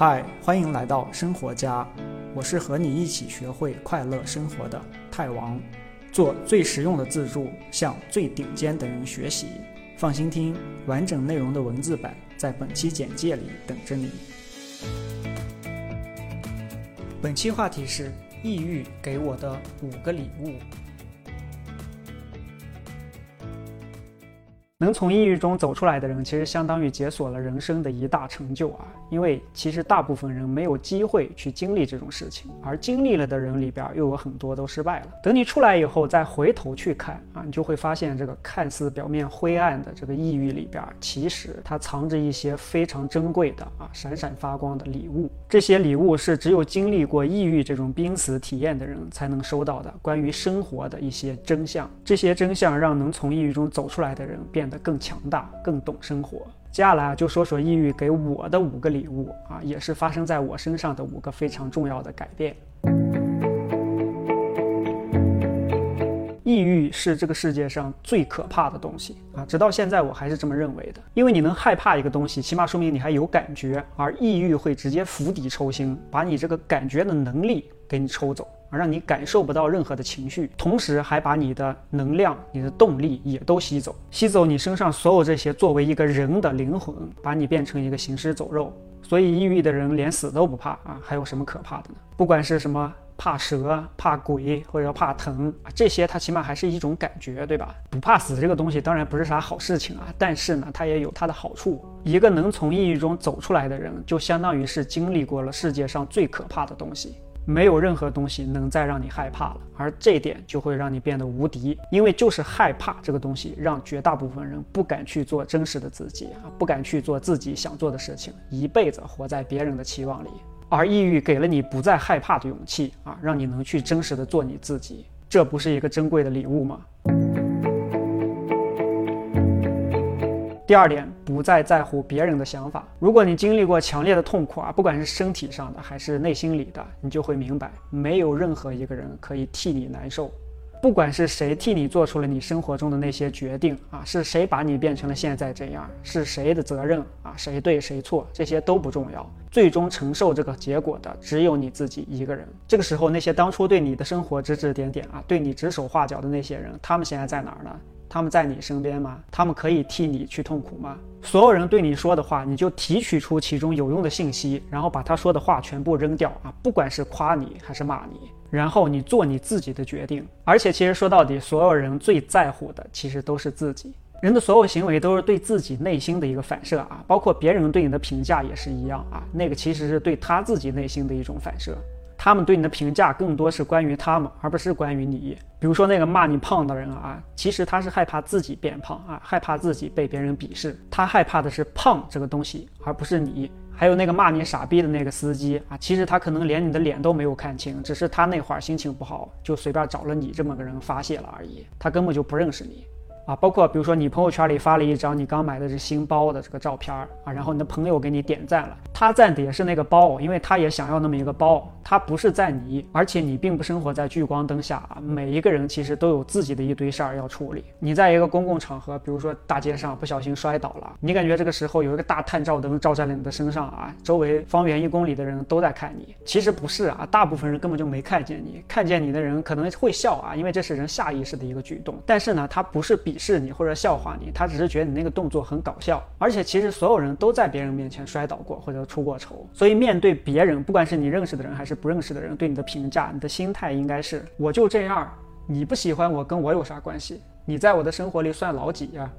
嗨，欢迎来到生活家，我是和你一起学会快乐生活的泰王，做最实用的自助，向最顶尖的人学习。放心听，完整内容的文字版在本期简介里等着你。本期话题是抑郁给我的五个礼物。能从抑郁中走出来的人，其实相当于解锁了人生的一大成就啊！因为其实大部分人没有机会去经历这种事情，而经历了的人里边又有很多都失败了。等你出来以后，再回头去看啊，你就会发现这个看似表面灰暗的这个抑郁里边，其实它藏着一些非常珍贵的啊，闪闪发光的礼物。这些礼物是只有经历过抑郁这种濒死体验的人才能收到的，关于生活的一些真相。这些真相让能从抑郁中走出来的人变。得更强大，更懂生活。接下来啊，就说说抑郁给我的五个礼物啊，也是发生在我身上的五个非常重要的改变。抑郁是这个世界上最可怕的东西啊，直到现在我还是这么认为的。因为你能害怕一个东西，起码说明你还有感觉，而抑郁会直接釜底抽薪，把你这个感觉的能力给你抽走。而让你感受不到任何的情绪，同时还把你的能量、你的动力也都吸走，吸走你身上所有这些作为一个人的灵魂，把你变成一个行尸走肉。所以，抑郁的人连死都不怕啊，还有什么可怕的呢？不管是什么怕蛇、怕鬼或者怕疼啊，这些它起码还是一种感觉，对吧？不怕死这个东西当然不是啥好事情啊，但是呢，它也有它的好处。一个能从抑郁中走出来的人，就相当于是经历过了世界上最可怕的东西。没有任何东西能再让你害怕了，而这点就会让你变得无敌，因为就是害怕这个东西，让绝大部分人不敢去做真实的自己啊，不敢去做自己想做的事情，一辈子活在别人的期望里。而抑郁给了你不再害怕的勇气啊，让你能去真实的做你自己，这不是一个珍贵的礼物吗？第二点，不再在乎别人的想法。如果你经历过强烈的痛苦啊，不管是身体上的还是内心里的，你就会明白，没有任何一个人可以替你难受。不管是谁替你做出了你生活中的那些决定啊，是谁把你变成了现在这样，是谁的责任啊？谁对谁错，这些都不重要。最终承受这个结果的只有你自己一个人。这个时候，那些当初对你的生活指指点点啊，对你指手画脚的那些人，他们现在在哪儿呢？他们在你身边吗？他们可以替你去痛苦吗？所有人对你说的话，你就提取出其中有用的信息，然后把他说的话全部扔掉啊！不管是夸你还是骂你，然后你做你自己的决定。而且，其实说到底，所有人最在乎的其实都是自己。人的所有行为都是对自己内心的一个反射啊，包括别人对你的评价也是一样啊，那个其实是对他自己内心的一种反射。他们对你的评价更多是关于他们，而不是关于你。比如说那个骂你胖的人啊，其实他是害怕自己变胖啊，害怕自己被别人鄙视。他害怕的是胖这个东西，而不是你。还有那个骂你傻逼的那个司机啊，其实他可能连你的脸都没有看清，只是他那会儿心情不好，就随便找了你这么个人发泄了而已。他根本就不认识你。啊，包括比如说你朋友圈里发了一张你刚买的这新包的这个照片啊，然后你的朋友给你点赞了，他赞的也是那个包，因为他也想要那么一个包，他不是赞你，而且你并不生活在聚光灯下啊。每一个人其实都有自己的一堆事儿要处理。你在一个公共场合，比如说大街上不小心摔倒了，你感觉这个时候有一个大探照灯照在了你的身上啊，周围方圆一公里的人都在看你，其实不是啊，大部分人根本就没看见你，看见你的人可能会笑啊，因为这是人下意识的一个举动，但是呢，他不是比。是你或者笑话你，他只是觉得你那个动作很搞笑，而且其实所有人都在别人面前摔倒过或者出过丑，所以面对别人，不管是你认识的人还是不认识的人对你的评价，你的心态应该是我就这样，你不喜欢我跟我有啥关系？你在我的生活里算老几呀？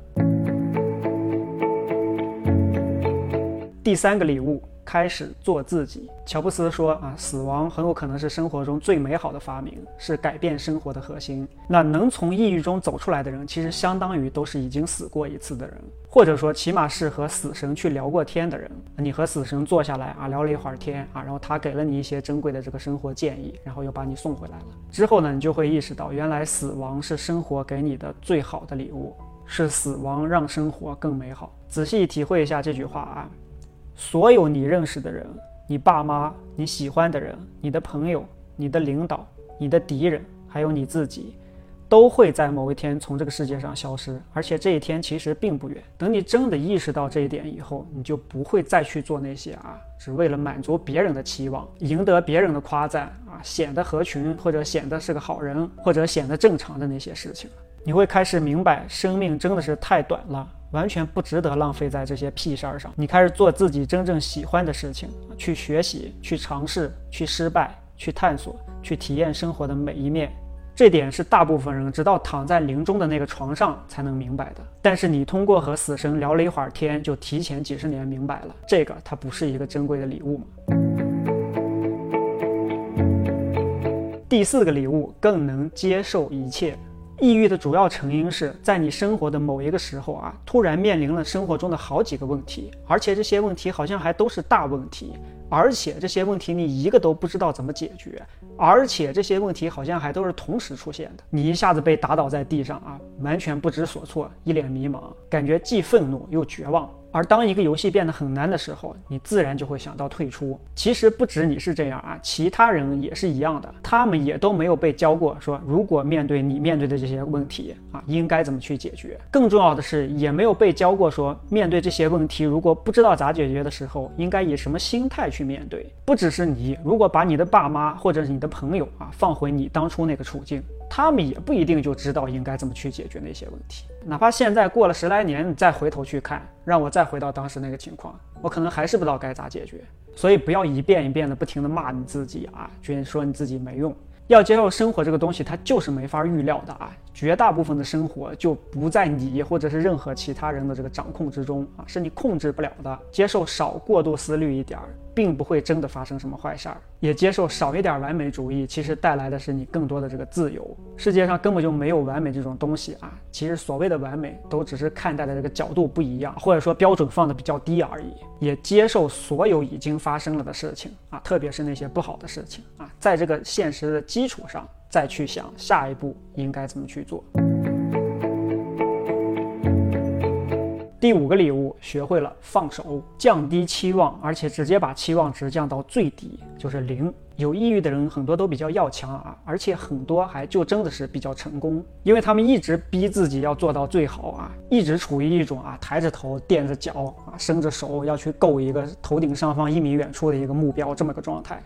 第三个礼物。开始做自己。乔布斯说：“啊，死亡很有可能是生活中最美好的发明，是改变生活的核心。那能从抑郁中走出来的人，其实相当于都是已经死过一次的人，或者说起码是和死神去聊过天的人。你和死神坐下来啊，聊了一会儿天啊，然后他给了你一些珍贵的这个生活建议，然后又把你送回来了。之后呢，你就会意识到，原来死亡是生活给你的最好的礼物，是死亡让生活更美好。仔细体会一下这句话啊。”所有你认识的人，你爸妈，你喜欢的人，你的朋友，你的领导，你的敌人，还有你自己，都会在某一天从这个世界上消失，而且这一天其实并不远。等你真的意识到这一点以后，你就不会再去做那些啊，只为了满足别人的期望，赢得别人的夸赞啊，显得合群或者显得是个好人或者显得正常的那些事情。你会开始明白，生命真的是太短了，完全不值得浪费在这些屁事儿上。你开始做自己真正喜欢的事情，去学习，去尝试，去失败，去探索，去体验生活的每一面。这点是大部分人直到躺在临终的那个床上才能明白的。但是你通过和死神聊了一会儿天，就提前几十年明白了，这个它不是一个珍贵的礼物吗？第四个礼物，更能接受一切。抑郁的主要成因是在你生活的某一个时候啊，突然面临了生活中的好几个问题，而且这些问题好像还都是大问题。而且这些问题你一个都不知道怎么解决，而且这些问题好像还都是同时出现的，你一下子被打倒在地上啊，完全不知所措，一脸迷茫，感觉既愤怒又绝望。而当一个游戏变得很难的时候，你自然就会想到退出。其实不止你是这样啊，其他人也是一样的，他们也都没有被教过说，如果面对你面对的这些问题啊，应该怎么去解决。更重要的是，也没有被教过说，面对这些问题，如果不知道咋解决的时候，应该以什么心态去面对。不只是你，如果把你的爸妈或者是你的朋友啊，放回你当初那个处境。他们也不一定就知道应该怎么去解决那些问题，哪怕现在过了十来年，你再回头去看，让我再回到当时那个情况，我可能还是不知道该咋解决。所以不要一遍一遍的不停的骂你自己啊，觉得说你自己没用。要接受生活这个东西，它就是没法预料的啊。绝大部分的生活就不在你或者是任何其他人的这个掌控之中啊，是你控制不了的。接受少过度思虑一点儿。并不会真的发生什么坏事儿，也接受少一点完美主义，其实带来的是你更多的这个自由。世界上根本就没有完美这种东西啊！其实所谓的完美，都只是看待的这个角度不一样，或者说标准放的比较低而已。也接受所有已经发生了的事情啊，特别是那些不好的事情啊，在这个现实的基基础上，再去想下一步应该怎么去做。第五个礼物，学会了放手，降低期望，而且直接把期望值降到最低，就是零。有抑郁的人很多都比较要强啊，而且很多还就真的是比较成功，因为他们一直逼自己要做到最好啊，一直处于一种啊抬着头垫着脚啊伸着手要去够一个头顶上方一米远处的一个目标这么个状态，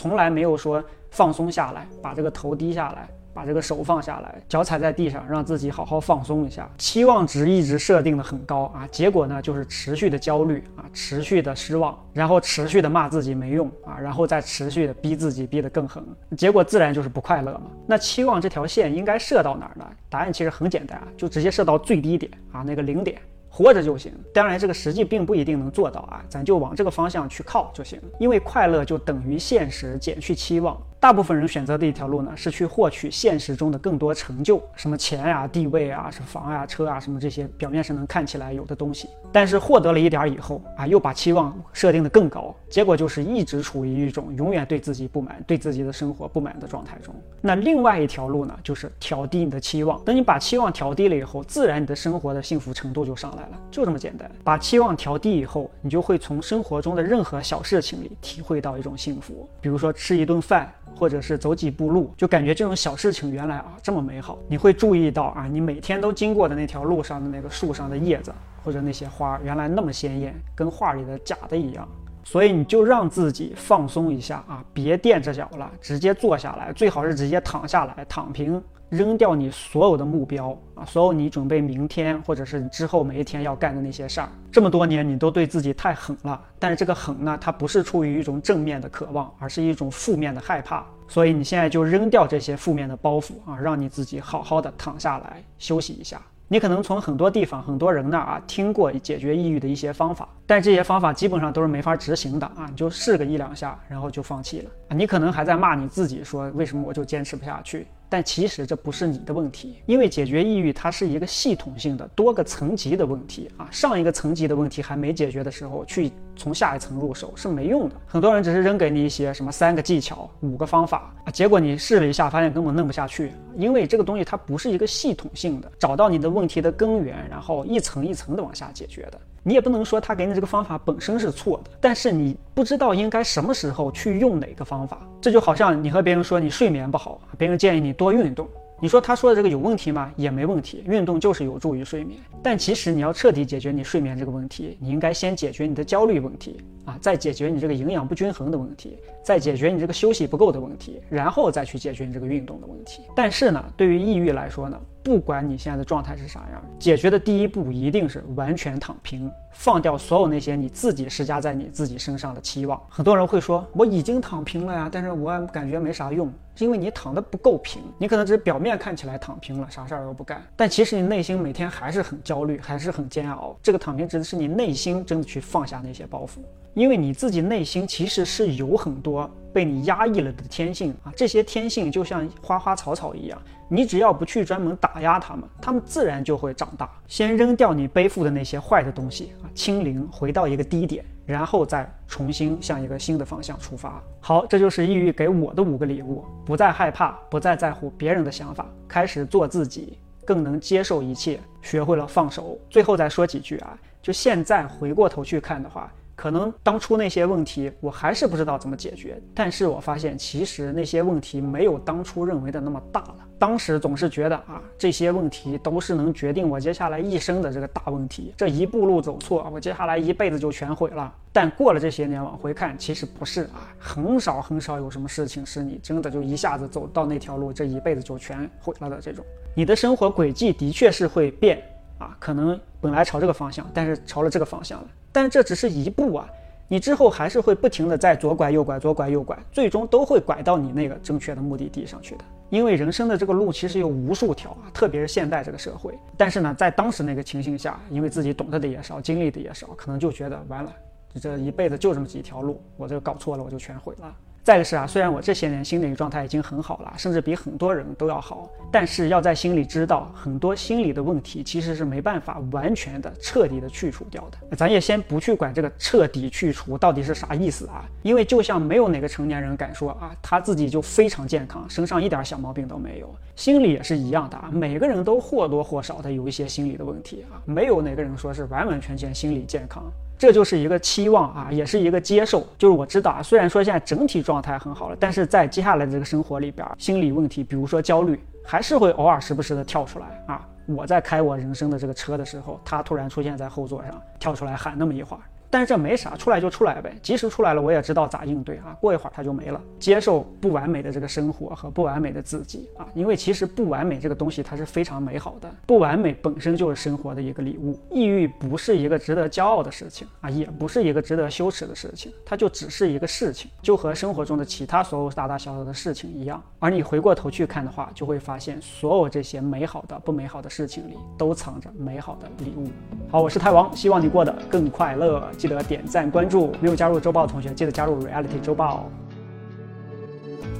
从来没有说放松下来，把这个头低下来。把这个手放下来，脚踩在地上，让自己好好放松一下。期望值一直设定的很高啊，结果呢就是持续的焦虑啊，持续的失望，然后持续的骂自己没用啊，然后再持续的逼自己逼得更狠，结果自然就是不快乐嘛。那期望这条线应该设到哪儿呢？答案其实很简单啊，就直接设到最低点啊，那个零点。活着就行，当然这个实际并不一定能做到啊，咱就往这个方向去靠就行。因为快乐就等于现实减去期望。大部分人选择的一条路呢，是去获取现实中的更多成就，什么钱呀、地位啊、什么房啊、车啊，什么这些表面上能看起来有的东西。但是获得了一点以后啊，又把期望设定的更高，结果就是一直处于一种永远对自己不满、对自己的生活不满的状态中。那另外一条路呢，就是调低你的期望。等你把期望调低了以后，自然你的生活的幸福程度就上来了，就这么简单。把期望调低以后，你就会从生活中的任何小事情里体会到一种幸福，比如说吃一顿饭。或者是走几步路，就感觉这种小事情原来啊这么美好。你会注意到啊，你每天都经过的那条路上的那个树上的叶子，或者那些花，原来那么鲜艳，跟画里的假的一样。所以你就让自己放松一下啊，别垫着脚了，直接坐下来，最好是直接躺下来，躺平。扔掉你所有的目标啊，所有你准备明天或者是你之后每一天要干的那些事儿。这么多年你都对自己太狠了，但是这个狠呢，它不是出于一种正面的渴望，而是一种负面的害怕。所以你现在就扔掉这些负面的包袱啊，让你自己好好的躺下来休息一下。你可能从很多地方、很多人那儿啊听过解决抑郁的一些方法，但这些方法基本上都是没法执行的啊，你就试个一两下，然后就放弃了。你可能还在骂你自己，说为什么我就坚持不下去？但其实这不是你的问题，因为解决抑郁它是一个系统性的多个层级的问题啊。上一个层级的问题还没解决的时候，去从下一层入手是没用的。很多人只是扔给你一些什么三个技巧、五个方法啊，结果你试了一下，发现根本弄不下去，因为这个东西它不是一个系统性的，找到你的问题的根源，然后一层一层的往下解决的。你也不能说他给你这个方法本身是错的，但是你不知道应该什么时候去用哪个方法。这就好像你和别人说你睡眠不好，别人建议你多运动你说他说的这个有问题吗？也没问题，运动就是有助于睡眠。但其实你要彻底解决你睡眠这个问题，你应该先解决你的焦虑问题啊，再解决你这个营养不均衡的问题，再解决你这个休息不够的问题，然后再去解决你这个运动的问题。但是呢，对于抑郁来说呢？不管你现在的状态是啥样，解决的第一步一定是完全躺平，放掉所有那些你自己施加在你自己身上的期望。很多人会说，我已经躺平了呀，但是我感觉没啥用，是因为你躺的不够平。你可能只是表面看起来躺平了，啥事儿都不干，但其实你内心每天还是很焦虑，还是很煎熬。这个躺平指的是你内心真的去放下那些包袱。因为你自己内心其实是有很多被你压抑了的天性啊，这些天性就像花花草草一样，你只要不去专门打压它们，它们自然就会长大。先扔掉你背负的那些坏的东西啊，清零，回到一个低点，然后再重新向一个新的方向出发。好，这就是抑郁给我的五个礼物：不再害怕，不再在乎别人的想法，开始做自己，更能接受一切，学会了放手。最后再说几句啊，就现在回过头去看的话。可能当初那些问题我还是不知道怎么解决，但是我发现其实那些问题没有当初认为的那么大了。当时总是觉得啊，这些问题都是能决定我接下来一生的这个大问题，这一步路走错，我接下来一辈子就全毁了。但过了这些年往回看，其实不是啊，很少很少有什么事情是你真的就一下子走到那条路，这一辈子就全毁了的这种。你的生活轨迹的确是会变啊，可能本来朝这个方向，但是朝了这个方向了。但这只是一步啊，你之后还是会不停的在左拐右拐左拐右拐，最终都会拐到你那个正确的目的地上去的。因为人生的这个路其实有无数条啊，特别是现在这个社会。但是呢，在当时那个情形下，因为自己懂得的也少，经历的也少，可能就觉得完了，这一辈子就这么几条路，我这个搞错了，我就全毁了。再一个是啊，虽然我这些年心理状态已经很好了，甚至比很多人都要好，但是要在心里知道，很多心理的问题其实是没办法完全的、彻底的去除掉的。咱也先不去管这个彻底去除到底是啥意思啊，因为就像没有哪个成年人敢说啊，他自己就非常健康，身上一点小毛病都没有。心理也是一样的啊，每个人都或多或少的有一些心理的问题啊，没有哪个人说是完完全全心理健康。这就是一个期望啊，也是一个接受。就是我知道啊，虽然说现在整体状态很好了，但是在接下来的这个生活里边，心理问题，比如说焦虑，还是会偶尔时不时的跳出来啊。我在开我人生的这个车的时候，他突然出现在后座上，跳出来喊那么一会儿。但是这没啥，出来就出来呗。即使出来了，我也知道咋应对啊。过一会儿它就没了。接受不完美的这个生活和不完美的自己啊，因为其实不完美这个东西它是非常美好的。不完美本身就是生活的一个礼物。抑郁不是一个值得骄傲的事情啊，也不是一个值得羞耻的事情，它就只是一个事情，就和生活中的其他所有大大小小的事情一样。而你回过头去看的话，就会发现所有这些美好的、不美好的事情里，都藏着美好的礼物。好，我是太王，希望你过得更快乐。记得点赞关注，没有加入周报的同学记得加入 Reality 周报。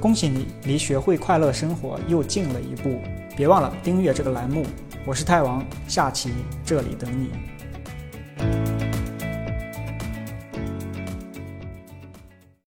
恭喜你，离学会快乐生活又近了一步。别忘了订阅这个栏目，我是泰王，下期这里等你。